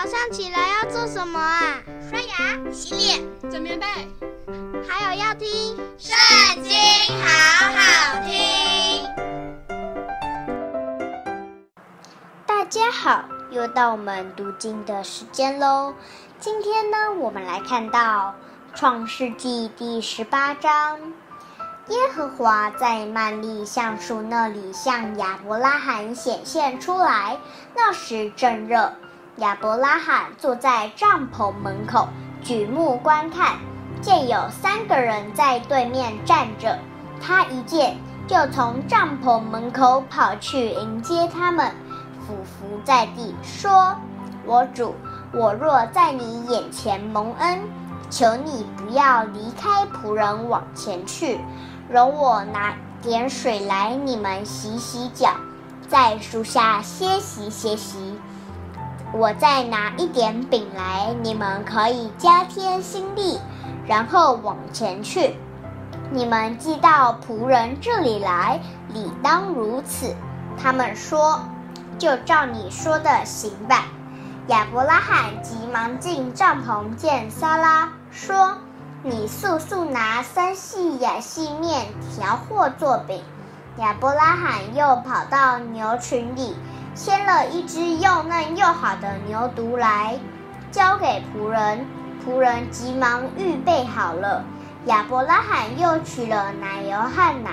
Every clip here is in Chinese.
早上起来要做什么啊？刷牙、洗脸、整棉被，还有要听《圣经》，好好听。大家好，又到我们读经的时间喽。今天呢，我们来看到《创世纪》第十八章。耶和华在曼利橡树那里向亚伯拉罕显现出来，那时正热。亚伯拉罕坐在帐篷门口，举目观看，见有三个人在对面站着。他一见，就从帐篷门口跑去迎接他们，俯伏在地，说：“我主，我若在你眼前蒙恩，求你不要离开仆人往前去。”容我拿点水来，你们洗洗脚，在树下歇息歇息。我再拿一点饼来，你们可以加添心力，然后往前去。你们寄到仆人这里来，理当如此。他们说：“就照你说的行吧。”亚伯拉罕急忙进帐篷见撒拉，说。你速速拿三细亚细面调和做饼。亚伯拉罕又跑到牛群里，牵了一只又嫩又好的牛犊来，交给仆人。仆人急忙预备好了。亚伯拉罕又取了奶油和奶，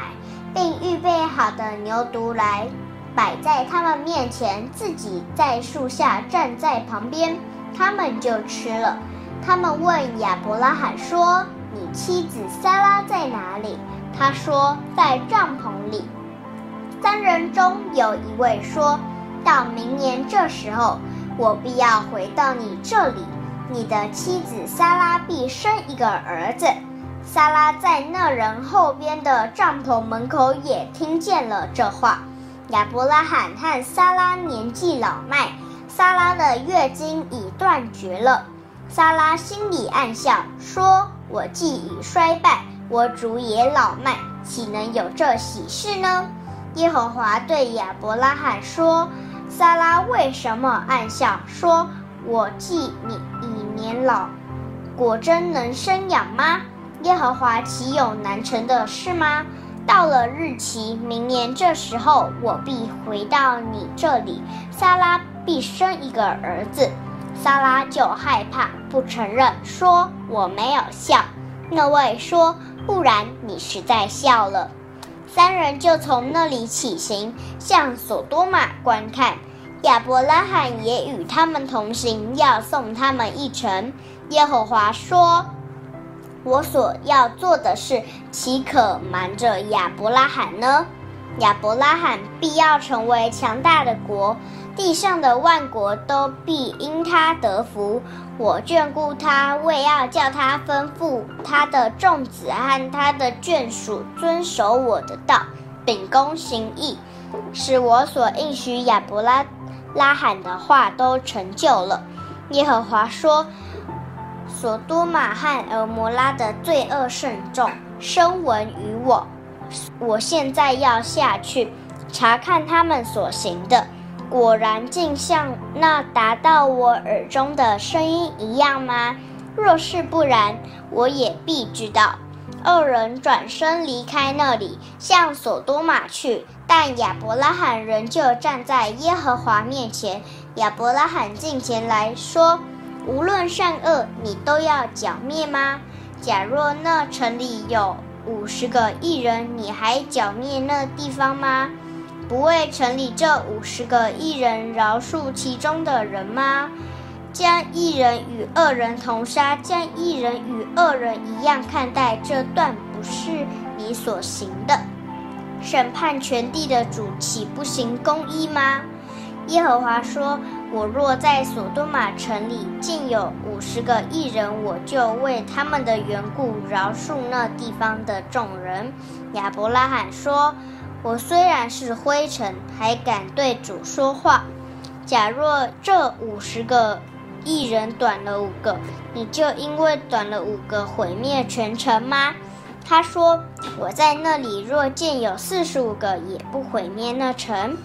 并预备好的牛犊来，摆在他们面前，自己在树下站在旁边，他们就吃了。他们问亚伯拉罕说：“你妻子撒拉在哪里？”他说：“在帐篷里。”三人中有一位说：“到明年这时候，我必要回到你这里，你的妻子撒拉必生一个儿子。”撒拉在那人后边的帐篷门口也听见了这话。亚伯拉罕和撒拉年纪老迈，撒拉的月经已断绝了。撒拉心里暗笑，说：“我既已衰败，我主也老迈，岂能有这喜事呢？”耶和华对亚伯拉罕说：“撒拉为什么暗笑？说我既你已年老，果真能生养吗？耶和华岂有难成的事吗？到了日期，明年这时候，我必回到你这里，撒拉必生一个儿子。”撒拉就害怕，不承认，说我没有笑。那位说，不然你实在笑了。三人就从那里起行，向索多玛观看。亚伯拉罕也与他们同行，要送他们一程。耶和华说：“我所要做的事，岂可瞒着亚伯拉罕呢？亚伯拉罕必要成为强大的国。”地上的万国都必因他得福。我眷顾他，为要叫他吩咐他的众子和他的眷属遵守我的道，秉公行义，使我所应许亚伯拉拉罕的话都成就了。耶和华说：“所多玛和蛾摩拉的罪恶甚重，声闻于我。我现在要下去查看他们所行的。”果然竟像那达到我耳中的声音一样吗？若是不然，我也必知道。二人转身离开那里，向所多玛去。但亚伯拉罕仍旧站在耶和华面前。亚伯拉罕近前来说：“无论善恶，你都要剿灭吗？假若那城里有五十个义人，你还剿灭那地方吗？”不为城里这五十个义人饶恕其中的人吗？将义人与恶人同杀，将义人与恶人一样看待，这断不是你所行的。审判全地的主岂不行公义吗？耶和华说：“我若在索多玛城里竟有五十个义人，我就为他们的缘故饶恕那地方的众人。”亚伯拉罕说。我虽然是灰尘，还敢对主说话。假若这五十个一人短了五个，你就因为短了五个毁灭全城吗？他说：“我在那里若见有四十五个，也不毁灭那城。”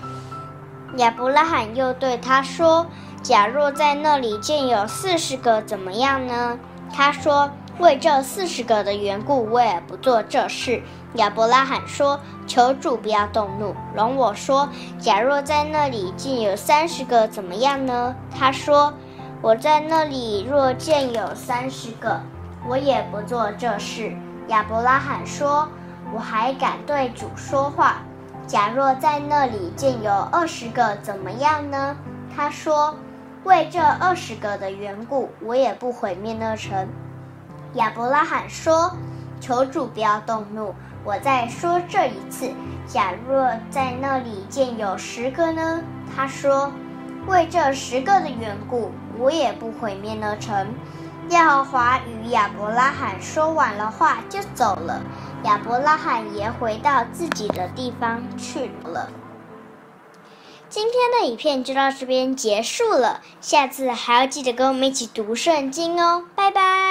亚伯拉罕又对他说：“假若在那里建有四十个，怎么样呢？他说：“为这四十个的缘故，我也不做这事。”亚伯拉罕说：“求主不要动怒，容我说，假若在那里建有三十个，怎么样呢？”他说：“我在那里若见有三十个，我也不做这事。”亚伯拉罕说：“我还敢对主说话。假若在那里建有二十个，怎么样呢？”他说。为这二十个的缘故，我也不毁灭那城。亚伯拉罕说：“求主不要动怒，我再说这一次。假若在那里建有十个呢？”他说：“为这十个的缘故，我也不毁灭那城。”耶和华与亚伯拉罕说完了话，就走了。亚伯拉罕也回到自己的地方去了。今天的影片就到这边结束了，下次还要记得跟我们一起读圣经哦，拜拜。